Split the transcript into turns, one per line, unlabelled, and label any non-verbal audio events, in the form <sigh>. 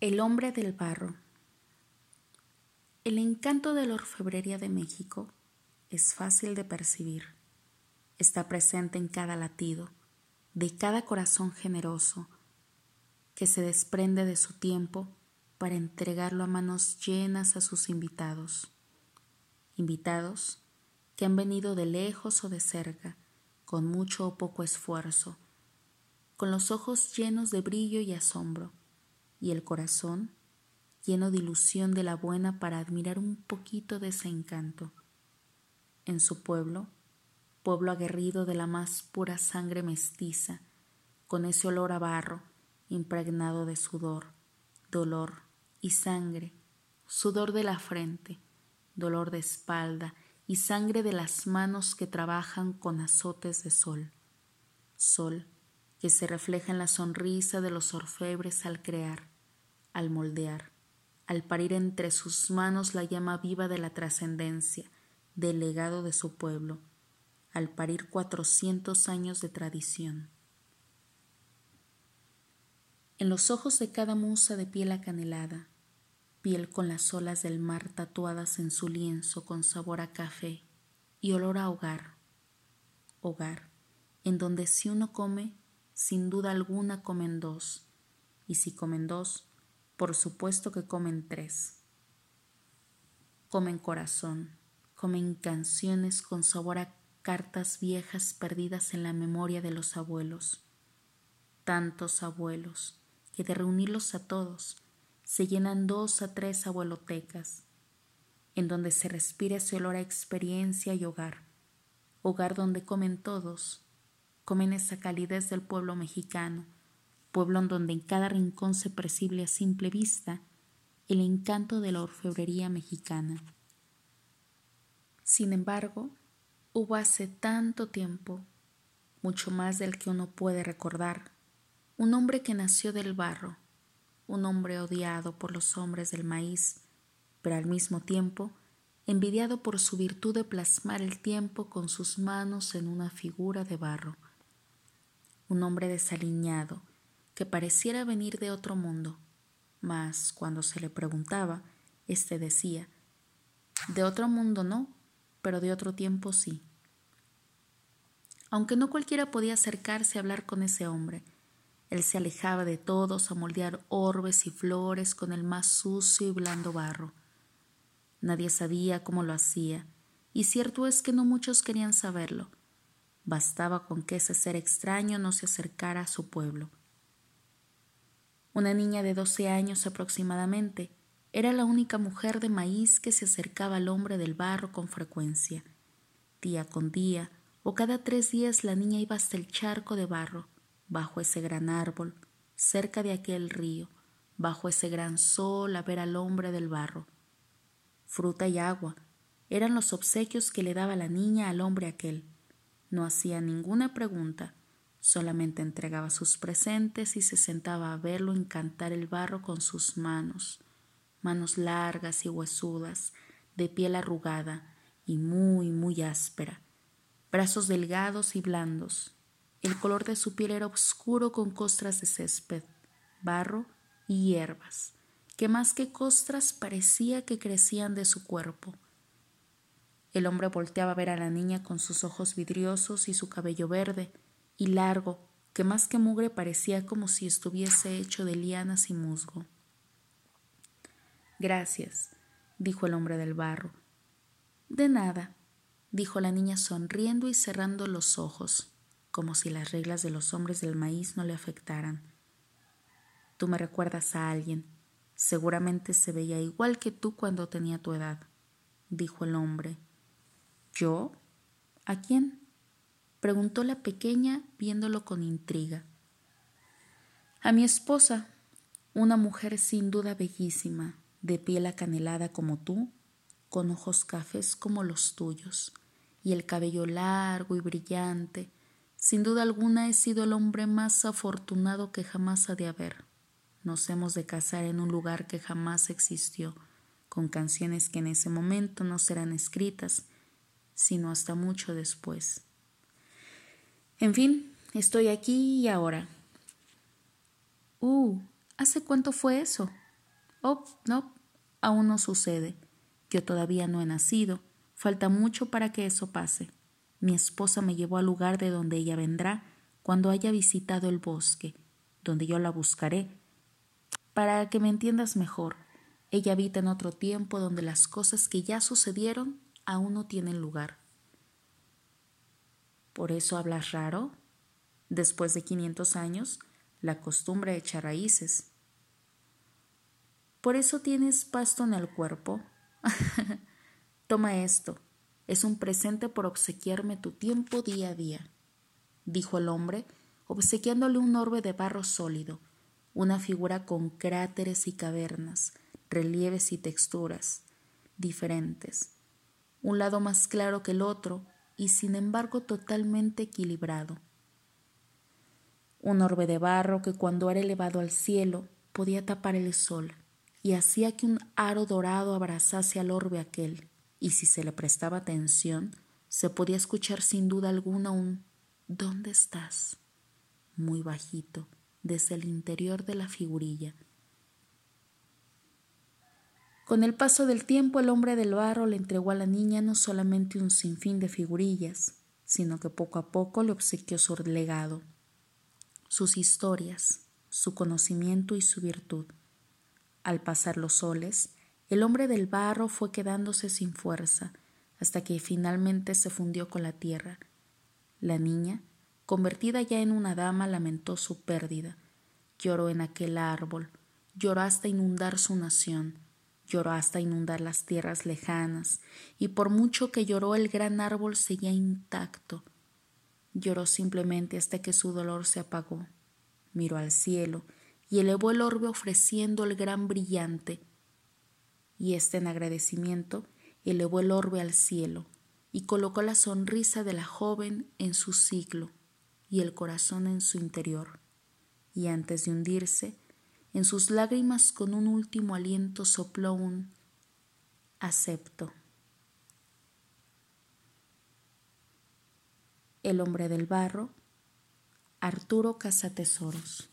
El hombre del barro. El encanto de la orfebrería de México es fácil de percibir. Está presente en cada latido, de cada corazón generoso que se desprende de su tiempo para entregarlo a manos llenas a sus invitados. Invitados que han venido de lejos o de cerca, con mucho o poco esfuerzo, con los ojos llenos de brillo y asombro y el corazón lleno de ilusión de la buena para admirar un poquito de ese encanto. En su pueblo, pueblo aguerrido de la más pura sangre mestiza, con ese olor a barro impregnado de sudor, dolor y sangre, sudor de la frente, dolor de espalda y sangre de las manos que trabajan con azotes de sol, sol que se refleja en la sonrisa de los orfebres al crear, al moldear, al parir entre sus manos la llama viva de la trascendencia, del legado de su pueblo, al parir cuatrocientos años de tradición. En los ojos de cada musa de piel acanelada, piel con las olas del mar tatuadas en su lienzo con sabor a café y olor a hogar, hogar, en donde si uno come, sin duda alguna comen dos, y si comen dos, por supuesto que comen tres. Comen corazón, comen canciones con sabor a cartas viejas perdidas en la memoria de los abuelos. Tantos abuelos, que de reunirlos a todos se llenan dos a tres abuelotecas, en donde se respira ese olor a experiencia y hogar, hogar donde comen todos, comen esa calidez del pueblo mexicano, pueblo en donde en cada rincón se percibe a simple vista el encanto de la orfebrería mexicana. Sin embargo, hubo hace tanto tiempo, mucho más del que uno puede recordar, un hombre que nació del barro, un hombre odiado por los hombres del maíz, pero al mismo tiempo envidiado por su virtud de plasmar el tiempo con sus manos en una figura de barro, un hombre desaliñado, que pareciera venir de otro mundo, mas cuando se le preguntaba, éste decía, de otro mundo no, pero de otro tiempo sí. Aunque no cualquiera podía acercarse a hablar con ese hombre, él se alejaba de todos a moldear orbes y flores con el más sucio y blando barro. Nadie sabía cómo lo hacía, y cierto es que no muchos querían saberlo. Bastaba con que ese ser extraño no se acercara a su pueblo. Una niña de doce años aproximadamente era la única mujer de maíz que se acercaba al hombre del barro con frecuencia. Día con día, o cada tres días la niña iba hasta el charco de barro, bajo ese gran árbol, cerca de aquel río, bajo ese gran sol a ver al hombre del barro. Fruta y agua eran los obsequios que le daba la niña al hombre aquel. No hacía ninguna pregunta, Solamente entregaba sus presentes y se sentaba a verlo encantar el barro con sus manos, manos largas y huesudas, de piel arrugada y muy, muy áspera, brazos delgados y blandos. El color de su piel era oscuro con costras de césped, barro y hierbas, que más que costras parecía que crecían de su cuerpo. El hombre volteaba a ver a la niña con sus ojos vidriosos y su cabello verde, y largo, que más que mugre parecía como si estuviese hecho de lianas y musgo. Gracias, dijo el hombre del barro. De nada, dijo la niña sonriendo y cerrando los ojos, como si las reglas de los hombres del maíz no le afectaran. Tú me recuerdas a alguien. Seguramente se veía igual que tú cuando tenía tu edad, dijo el hombre. ¿Yo? ¿A quién? preguntó la pequeña viéndolo con intriga. A mi esposa, una mujer sin duda bellísima, de piel acanelada como tú, con ojos cafés como los tuyos, y el cabello largo y brillante. Sin duda alguna he sido el hombre más afortunado que jamás ha de haber. Nos hemos de casar en un lugar que jamás existió, con canciones que en ese momento no serán escritas, sino hasta mucho después. En fin, estoy aquí y ahora. Uh, ¿hace cuánto fue eso? Oh, no, aún no sucede. Yo todavía no he nacido. Falta mucho para que eso pase. Mi esposa me llevó al lugar de donde ella vendrá cuando haya visitado el bosque, donde yo la buscaré. Para que me entiendas mejor, ella habita en otro tiempo donde las cosas que ya sucedieron aún no tienen lugar. ¿Por eso hablas raro? Después de quinientos años, la costumbre echa raíces. ¿Por eso tienes pasto en el cuerpo? <laughs> Toma esto, es un presente por obsequiarme tu tiempo día a día, dijo el hombre, obsequiándole un orbe de barro sólido, una figura con cráteres y cavernas, relieves y texturas diferentes, un lado más claro que el otro y sin embargo totalmente equilibrado. Un orbe de barro que cuando era elevado al cielo podía tapar el sol y hacía que un aro dorado abrazase al orbe aquel y si se le prestaba atención, se podía escuchar sin duda alguna un ¿Dónde estás? muy bajito, desde el interior de la figurilla. Con el paso del tiempo el hombre del barro le entregó a la niña no solamente un sinfín de figurillas, sino que poco a poco le obsequió su legado, sus historias, su conocimiento y su virtud. Al pasar los soles, el hombre del barro fue quedándose sin fuerza hasta que finalmente se fundió con la tierra. La niña, convertida ya en una dama, lamentó su pérdida. Lloró en aquel árbol, lloró hasta inundar su nación, lloró hasta inundar las tierras lejanas, y por mucho que lloró el gran árbol seguía intacto. Lloró simplemente hasta que su dolor se apagó. Miró al cielo y elevó el orbe ofreciendo el gran brillante, y éste en agradecimiento elevó el orbe al cielo y colocó la sonrisa de la joven en su siglo y el corazón en su interior, y antes de hundirse, en sus lágrimas con un último aliento sopló un acepto. El hombre del barro, Arturo Casatesoros.